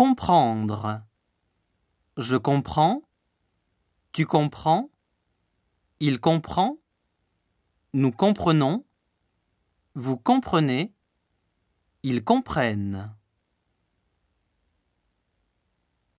Comprendre. Je comprends. Tu comprends. Il comprend. Nous comprenons. Vous comprenez. Ils comprennent.